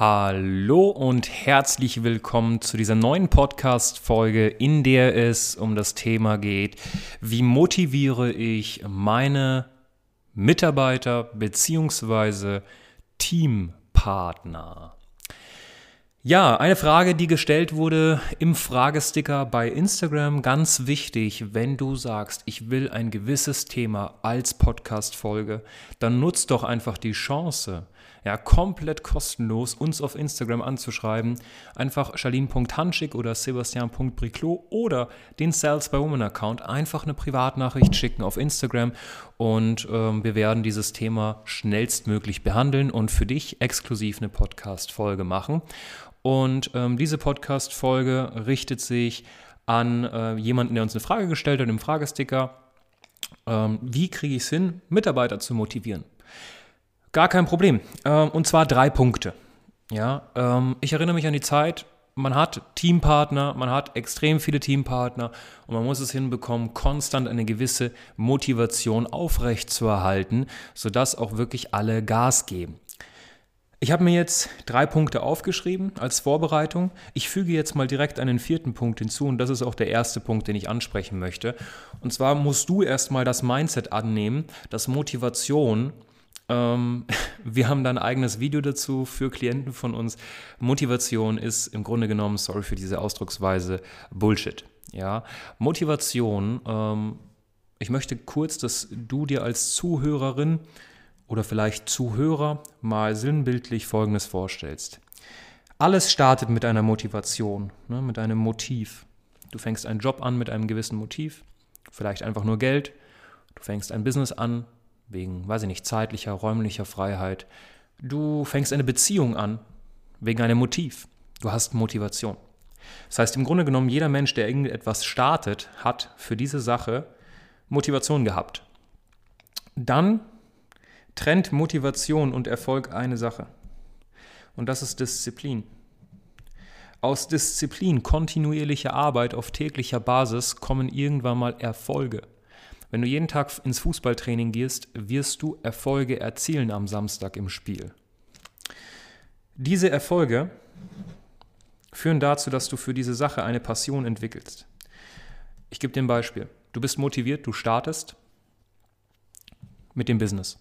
Hallo und herzlich willkommen zu dieser neuen Podcast-Folge, in der es um das Thema geht, wie motiviere ich meine Mitarbeiter bzw. Teampartner. Ja, eine Frage, die gestellt wurde im Fragesticker bei Instagram. Ganz wichtig, wenn du sagst, ich will ein gewisses Thema als Podcast-Folge, dann nutzt doch einfach die Chance, ja, komplett kostenlos uns auf Instagram anzuschreiben. Einfach charlene.hanschig oder sebastian.briclot oder den Sales by Woman Account einfach eine Privatnachricht schicken auf Instagram und ähm, wir werden dieses Thema schnellstmöglich behandeln und für dich exklusiv eine Podcast-Folge machen. Und ähm, diese Podcast-Folge richtet sich an äh, jemanden, der uns eine Frage gestellt hat im Fragesticker. Ähm, wie kriege ich es hin, Mitarbeiter zu motivieren? Gar kein Problem. Ähm, und zwar drei Punkte. Ja, ähm, ich erinnere mich an die Zeit, man hat Teampartner, man hat extrem viele Teampartner und man muss es hinbekommen, konstant eine gewisse Motivation aufrechtzuerhalten, sodass auch wirklich alle Gas geben. Ich habe mir jetzt drei Punkte aufgeschrieben als Vorbereitung. Ich füge jetzt mal direkt einen vierten Punkt hinzu und das ist auch der erste Punkt, den ich ansprechen möchte. Und zwar musst du erstmal das Mindset annehmen, dass Motivation ähm, wir haben da ein eigenes Video dazu für Klienten von uns. Motivation ist im Grunde genommen, sorry für diese Ausdrucksweise, Bullshit. Ja, Motivation, ähm, ich möchte kurz, dass du dir als Zuhörerin oder vielleicht Zuhörer mal sinnbildlich Folgendes vorstellst. Alles startet mit einer Motivation, ne, mit einem Motiv. Du fängst einen Job an mit einem gewissen Motiv, vielleicht einfach nur Geld. Du fängst ein Business an, wegen, weiß ich nicht, zeitlicher, räumlicher Freiheit. Du fängst eine Beziehung an, wegen einem Motiv. Du hast Motivation. Das heißt, im Grunde genommen, jeder Mensch, der irgendetwas startet, hat für diese Sache Motivation gehabt. Dann trennt Motivation und Erfolg eine Sache. Und das ist Disziplin. Aus Disziplin, kontinuierlicher Arbeit auf täglicher Basis kommen irgendwann mal Erfolge. Wenn du jeden Tag ins Fußballtraining gehst, wirst du Erfolge erzielen am Samstag im Spiel. Diese Erfolge führen dazu, dass du für diese Sache eine Passion entwickelst. Ich gebe dir ein Beispiel. Du bist motiviert, du startest mit dem Business.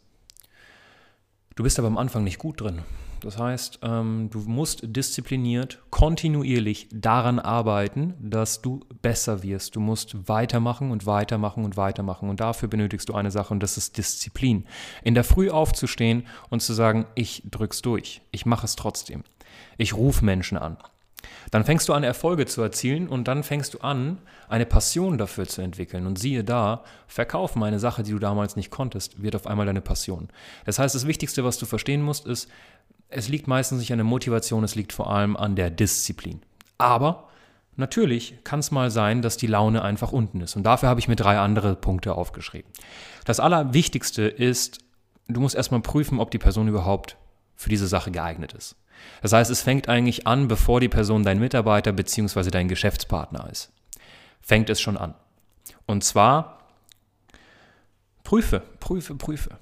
Du bist aber am Anfang nicht gut drin. Das heißt, ähm, du musst diszipliniert, kontinuierlich daran arbeiten, dass du besser wirst. Du musst weitermachen und weitermachen und weitermachen. Und dafür benötigst du eine Sache und das ist Disziplin. In der Früh aufzustehen und zu sagen, ich drück's durch, ich mache es trotzdem. Ich rufe Menschen an. Dann fängst du an, Erfolge zu erzielen und dann fängst du an, eine Passion dafür zu entwickeln. Und siehe da, verkaufen eine Sache, die du damals nicht konntest, wird auf einmal deine Passion. Das heißt, das Wichtigste, was du verstehen musst, ist, es liegt meistens nicht an der Motivation, es liegt vor allem an der Disziplin. Aber natürlich kann es mal sein, dass die Laune einfach unten ist. Und dafür habe ich mir drei andere Punkte aufgeschrieben. Das Allerwichtigste ist, du musst erstmal prüfen, ob die Person überhaupt für diese Sache geeignet ist. Das heißt, es fängt eigentlich an, bevor die Person dein Mitarbeiter bzw. dein Geschäftspartner ist. Fängt es schon an. Und zwar prüfe, prüfe, prüfe.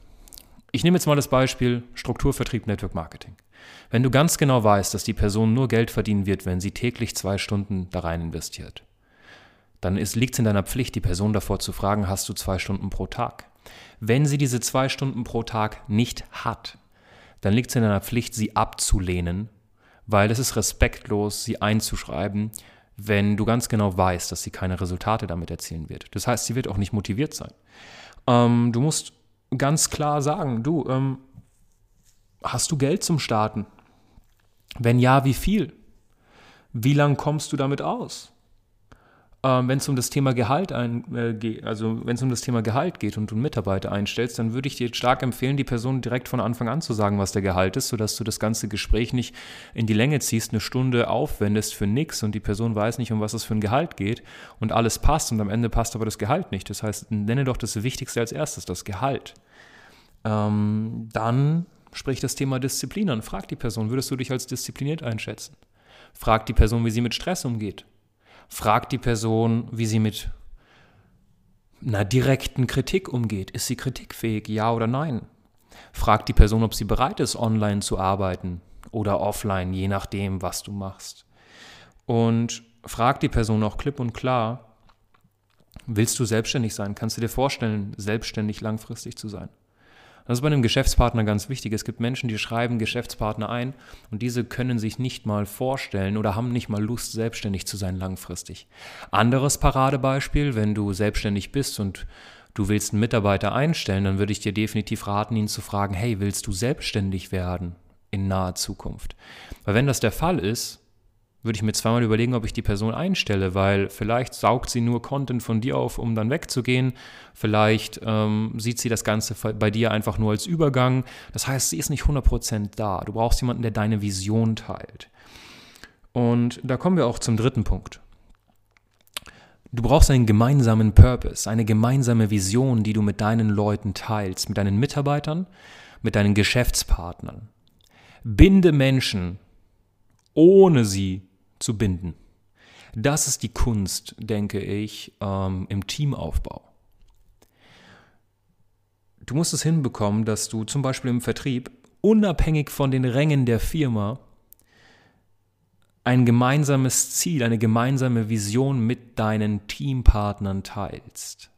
Ich nehme jetzt mal das Beispiel Strukturvertrieb Network Marketing. Wenn du ganz genau weißt, dass die Person nur Geld verdienen wird, wenn sie täglich zwei Stunden da rein investiert, dann liegt es in deiner Pflicht, die Person davor zu fragen, hast du zwei Stunden pro Tag? Wenn sie diese zwei Stunden pro Tag nicht hat, dann liegt es in deiner Pflicht, sie abzulehnen, weil es ist respektlos, sie einzuschreiben, wenn du ganz genau weißt, dass sie keine Resultate damit erzielen wird. Das heißt, sie wird auch nicht motiviert sein. Ähm, du musst ganz klar sagen, du, ähm, hast du Geld zum Starten? Wenn ja, wie viel? Wie lang kommst du damit aus? Ähm, wenn es um das Thema Gehalt ein, äh, also wenn es um das Thema Gehalt geht und du einen Mitarbeiter einstellst, dann würde ich dir stark empfehlen, die Person direkt von Anfang an zu sagen, was der Gehalt ist, sodass du das ganze Gespräch nicht in die Länge ziehst, eine Stunde aufwendest für nichts und die Person weiß nicht, um was es für ein Gehalt geht und alles passt und am Ende passt aber das Gehalt nicht. Das heißt, nenne doch das Wichtigste als erstes, das Gehalt. Ähm, dann sprich das Thema Disziplin an. Frag die Person, würdest du dich als diszipliniert einschätzen? Frag die Person, wie sie mit Stress umgeht. Fragt die Person, wie sie mit einer direkten Kritik umgeht. Ist sie kritikfähig, ja oder nein? Fragt die Person, ob sie bereit ist, online zu arbeiten oder offline, je nachdem, was du machst. Und fragt die Person auch klipp und klar, willst du selbstständig sein? Kannst du dir vorstellen, selbstständig langfristig zu sein? Das ist bei einem Geschäftspartner ganz wichtig. Es gibt Menschen, die schreiben Geschäftspartner ein und diese können sich nicht mal vorstellen oder haben nicht mal Lust, selbstständig zu sein langfristig. Anderes Paradebeispiel, wenn du selbstständig bist und du willst einen Mitarbeiter einstellen, dann würde ich dir definitiv raten, ihn zu fragen, hey, willst du selbstständig werden in naher Zukunft? Weil wenn das der Fall ist, würde ich mir zweimal überlegen, ob ich die Person einstelle, weil vielleicht saugt sie nur Content von dir auf, um dann wegzugehen. Vielleicht ähm, sieht sie das Ganze bei dir einfach nur als Übergang. Das heißt, sie ist nicht 100% da. Du brauchst jemanden, der deine Vision teilt. Und da kommen wir auch zum dritten Punkt. Du brauchst einen gemeinsamen Purpose, eine gemeinsame Vision, die du mit deinen Leuten teilst, mit deinen Mitarbeitern, mit deinen Geschäftspartnern. Binde Menschen, ohne sie zu binden. Das ist die Kunst, denke ich, ähm, im Teamaufbau. Du musst es hinbekommen, dass du zum Beispiel im Vertrieb unabhängig von den Rängen der Firma ein gemeinsames Ziel, eine gemeinsame Vision mit deinen Teampartnern teilst.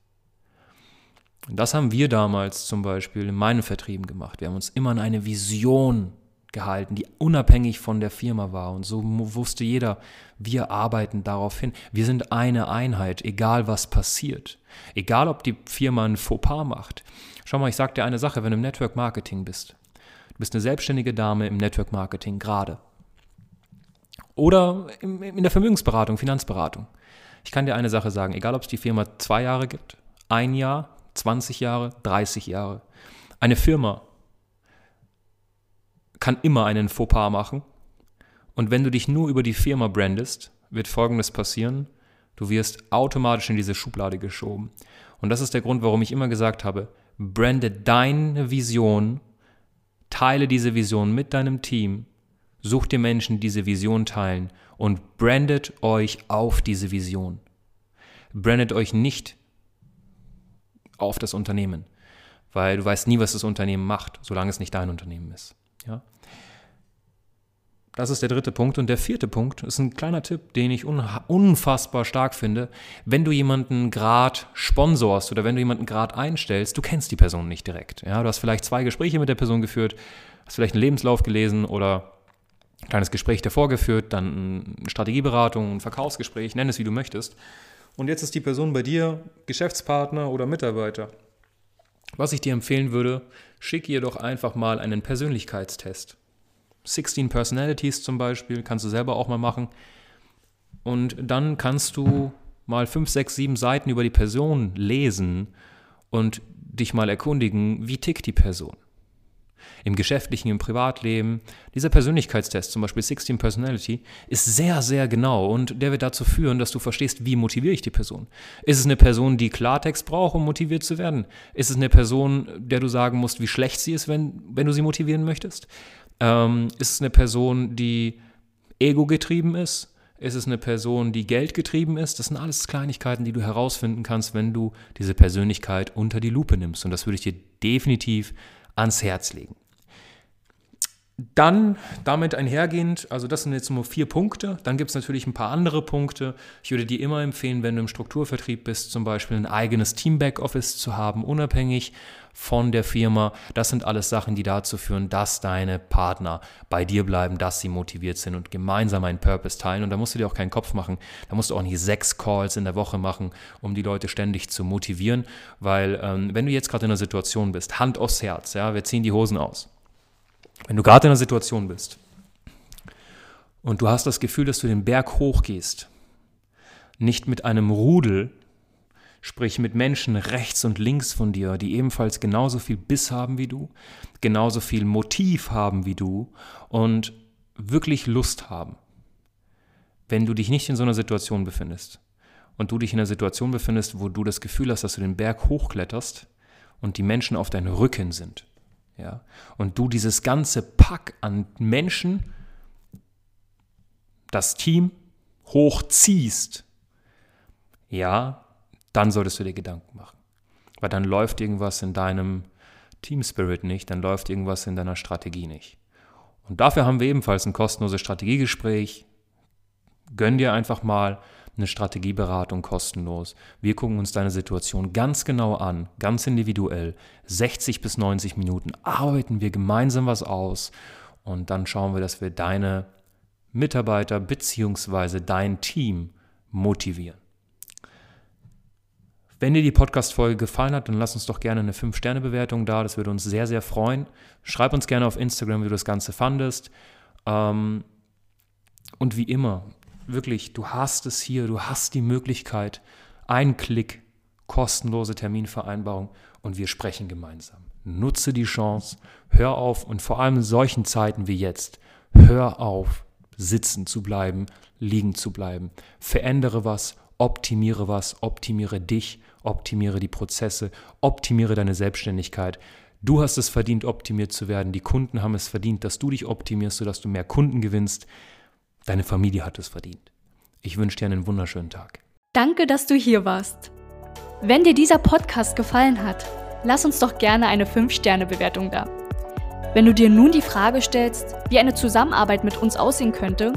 Das haben wir damals zum Beispiel in meinen Vertrieben gemacht. Wir haben uns immer an eine Vision gehalten, die unabhängig von der Firma war. Und so wusste jeder, wir arbeiten darauf hin. Wir sind eine Einheit, egal was passiert. Egal, ob die Firma ein Fauxpas macht. Schau mal, ich sage dir eine Sache, wenn du im Network Marketing bist. Du bist eine selbstständige Dame im Network Marketing gerade. Oder in der Vermögensberatung, Finanzberatung. Ich kann dir eine Sache sagen, egal ob es die Firma zwei Jahre gibt, ein Jahr, 20 Jahre, 30 Jahre. Eine Firma kann immer einen Fauxpas machen. Und wenn du dich nur über die Firma brandest, wird Folgendes passieren. Du wirst automatisch in diese Schublade geschoben. Und das ist der Grund, warum ich immer gesagt habe, brande deine Vision, teile diese Vision mit deinem Team, such dir Menschen, die diese Vision teilen und brandet euch auf diese Vision. Brandet euch nicht auf das Unternehmen, weil du weißt nie, was das Unternehmen macht, solange es nicht dein Unternehmen ist. Ja? Das ist der dritte Punkt. Und der vierte Punkt ist ein kleiner Tipp, den ich unfassbar stark finde. Wenn du jemanden gerade sponsorst oder wenn du jemanden gerade einstellst, du kennst die Person nicht direkt. Ja, du hast vielleicht zwei Gespräche mit der Person geführt, hast vielleicht einen Lebenslauf gelesen oder ein kleines Gespräch davor geführt, dann eine Strategieberatung, ein Verkaufsgespräch, nenn es wie du möchtest. Und jetzt ist die Person bei dir Geschäftspartner oder Mitarbeiter. Was ich dir empfehlen würde, schick ihr doch einfach mal einen Persönlichkeitstest. 16 Personalities zum Beispiel, kannst du selber auch mal machen. Und dann kannst du mal 5, 6, 7 Seiten über die Person lesen und dich mal erkundigen, wie tickt die Person im geschäftlichen, im Privatleben. Dieser Persönlichkeitstest, zum Beispiel 16 Personality, ist sehr, sehr genau und der wird dazu führen, dass du verstehst, wie motiviere ich die Person. Ist es eine Person, die Klartext braucht, um motiviert zu werden? Ist es eine Person, der du sagen musst, wie schlecht sie ist, wenn, wenn du sie motivieren möchtest? Ähm, ist es eine Person, die ego-getrieben ist? Ist es eine Person, die geldgetrieben ist? Das sind alles Kleinigkeiten, die du herausfinden kannst, wenn du diese Persönlichkeit unter die Lupe nimmst. Und das würde ich dir definitiv ans Herz legen. Dann damit einhergehend, also das sind jetzt nur vier Punkte, dann gibt es natürlich ein paar andere Punkte. Ich würde dir immer empfehlen, wenn du im Strukturvertrieb bist, zum Beispiel ein eigenes Team-Backoffice zu haben, unabhängig von der Firma. Das sind alles Sachen, die dazu führen, dass deine Partner bei dir bleiben, dass sie motiviert sind und gemeinsam einen Purpose teilen. Und da musst du dir auch keinen Kopf machen. Da musst du auch nicht sechs Calls in der Woche machen, um die Leute ständig zu motivieren. Weil ähm, wenn du jetzt gerade in einer Situation bist, Hand aufs Herz, ja, wir ziehen die Hosen aus wenn du gerade in einer Situation bist und du hast das Gefühl, dass du den Berg hochgehst, nicht mit einem Rudel, sprich mit Menschen rechts und links von dir, die ebenfalls genauso viel Biss haben wie du, genauso viel Motiv haben wie du und wirklich Lust haben. Wenn du dich nicht in so einer Situation befindest und du dich in einer Situation befindest, wo du das Gefühl hast, dass du den Berg hochkletterst und die Menschen auf deinen Rücken sind, ja, und du dieses ganze Pack an Menschen, das Team hochziehst, ja, dann solltest du dir Gedanken machen. Weil dann läuft irgendwas in deinem Team Spirit nicht, dann läuft irgendwas in deiner Strategie nicht. Und dafür haben wir ebenfalls ein kostenloses Strategiegespräch. Gönn dir einfach mal eine Strategieberatung kostenlos. Wir gucken uns deine Situation ganz genau an, ganz individuell. 60 bis 90 Minuten arbeiten wir gemeinsam was aus und dann schauen wir, dass wir deine Mitarbeiter bzw. dein Team motivieren. Wenn dir die Podcast-Folge gefallen hat, dann lass uns doch gerne eine 5-Sterne-Bewertung da. Das würde uns sehr, sehr freuen. Schreib uns gerne auf Instagram, wie du das Ganze fandest. Ähm, und wie immer, wirklich, du hast es hier, du hast die Möglichkeit, ein Klick, kostenlose Terminvereinbarung und wir sprechen gemeinsam. Nutze die Chance, hör auf und vor allem in solchen Zeiten wie jetzt, hör auf, sitzen zu bleiben, liegen zu bleiben. Verändere was, optimiere was, optimiere dich, optimiere die Prozesse, optimiere deine Selbstständigkeit. Du hast es verdient, optimiert zu werden. Die Kunden haben es verdient, dass du dich optimierst, sodass du mehr Kunden gewinnst. Deine Familie hat es verdient. Ich wünsche dir einen wunderschönen Tag. Danke, dass du hier warst. Wenn dir dieser Podcast gefallen hat, lass uns doch gerne eine 5-Sterne-Bewertung da. Wenn du dir nun die Frage stellst, wie eine Zusammenarbeit mit uns aussehen könnte,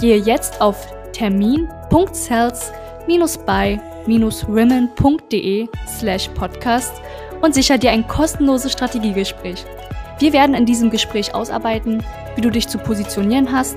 gehe jetzt auf termin.cells-by-women.de slash podcast und sicher dir ein kostenloses Strategiegespräch. Wir werden in diesem Gespräch ausarbeiten, wie du dich zu positionieren hast,